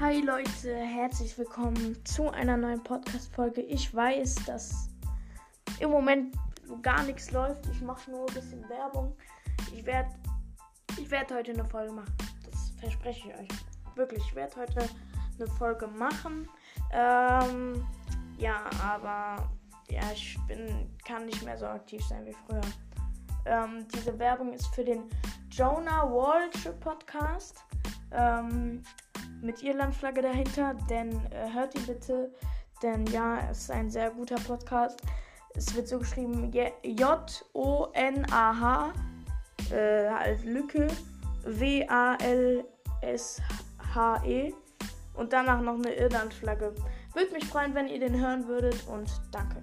Hi Leute, herzlich willkommen zu einer neuen Podcast-Folge. Ich weiß, dass im Moment gar nichts läuft. Ich mache nur ein bisschen Werbung. Ich werde ich werd heute eine Folge machen. Das verspreche ich euch. Wirklich, ich werde heute eine Folge machen. Ähm, ja, aber ja, ich bin, kann nicht mehr so aktiv sein wie früher. Ähm, diese Werbung ist für den Jonah Walsh Podcast. Ähm, mit Irlandflagge dahinter, denn äh, hört ihn bitte, denn ja, es ist ein sehr guter Podcast. Es wird so geschrieben J-O-N-A-H äh, als Lücke W-A-L-S-H-E und danach noch eine Irlandflagge. Würde mich freuen, wenn ihr den hören würdet und danke.